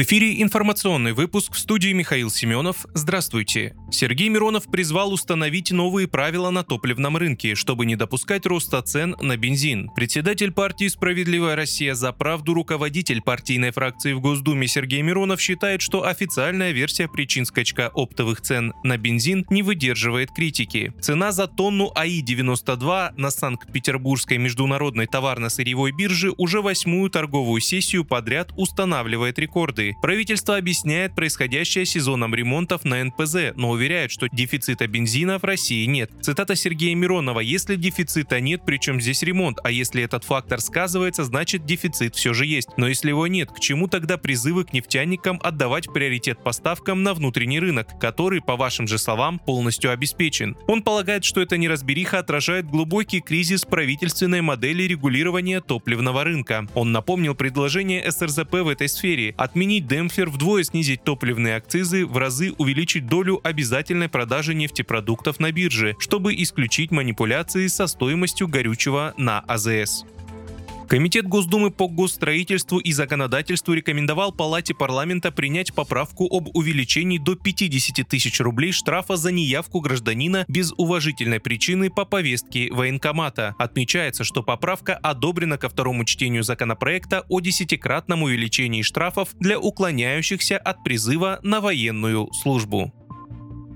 В эфире информационный выпуск в студии Михаил Семенов. Здравствуйте. Сергей Миронов призвал установить новые правила на топливном рынке, чтобы не допускать роста цен на бензин. Председатель партии «Справедливая Россия за правду» руководитель партийной фракции в Госдуме Сергей Миронов считает, что официальная версия причин скачка оптовых цен на бензин не выдерживает критики. Цена за тонну АИ-92 на Санкт-Петербургской международной товарно-сырьевой бирже уже восьмую торговую сессию подряд устанавливает рекорды Правительство объясняет происходящее сезоном ремонтов на НПЗ, но уверяет, что дефицита бензина в России нет. Цитата Сергея Миронова «Если дефицита нет, причем здесь ремонт, а если этот фактор сказывается, значит дефицит все же есть. Но если его нет, к чему тогда призывы к нефтяникам отдавать приоритет поставкам на внутренний рынок, который, по вашим же словам, полностью обеспечен?» Он полагает, что эта неразбериха отражает глубокий кризис правительственной модели регулирования топливного рынка. Он напомнил предложение СРЗП в этой сфере – отменить изменить демпфер, вдвое снизить топливные акцизы, в разы увеличить долю обязательной продажи нефтепродуктов на бирже, чтобы исключить манипуляции со стоимостью горючего на АЗС. Комитет Госдумы по госстроительству и законодательству рекомендовал Палате парламента принять поправку об увеличении до 50 тысяч рублей штрафа за неявку гражданина без уважительной причины по повестке военкомата. Отмечается, что поправка одобрена ко второму чтению законопроекта о десятикратном увеличении штрафов для уклоняющихся от призыва на военную службу.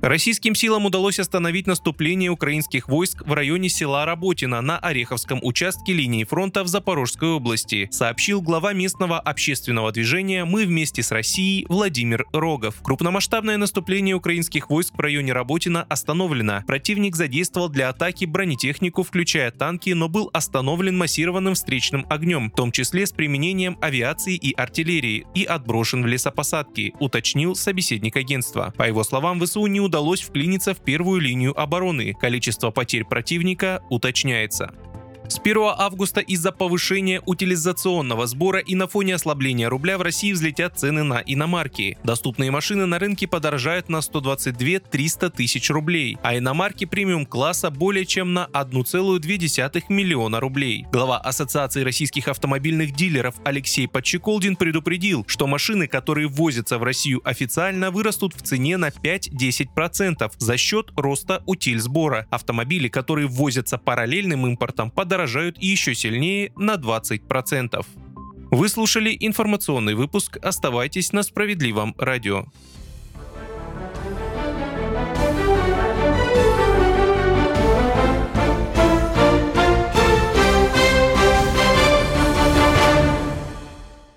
Российским силам удалось остановить наступление украинских войск в районе села Работино на Ореховском участке линии фронта в Запорожской области, сообщил глава местного общественного движения «Мы вместе с Россией» Владимир Рогов. Крупномасштабное наступление украинских войск в районе Работино остановлено. Противник задействовал для атаки бронетехнику, включая танки, но был остановлен массированным встречным огнем, в том числе с применением авиации и артиллерии, и отброшен в лесопосадки, уточнил собеседник агентства. По его словам, ВСУ не удалось удалось вклиниться в первую линию обороны. Количество потерь противника уточняется. С 1 августа из-за повышения утилизационного сбора и на фоне ослабления рубля в России взлетят цены на иномарки. Доступные машины на рынке подорожают на 122-300 тысяч рублей, а иномарки премиум-класса более чем на 1,2 миллиона рублей. Глава Ассоциации российских автомобильных дилеров Алексей Подчеколдин предупредил, что машины, которые ввозятся в Россию официально, вырастут в цене на 5-10% за счет роста утиль сбора. Автомобили, которые ввозятся параллельным импортом, подорожают подорожают еще сильнее на 20%. Вы слушали информационный выпуск. Оставайтесь на справедливом радио.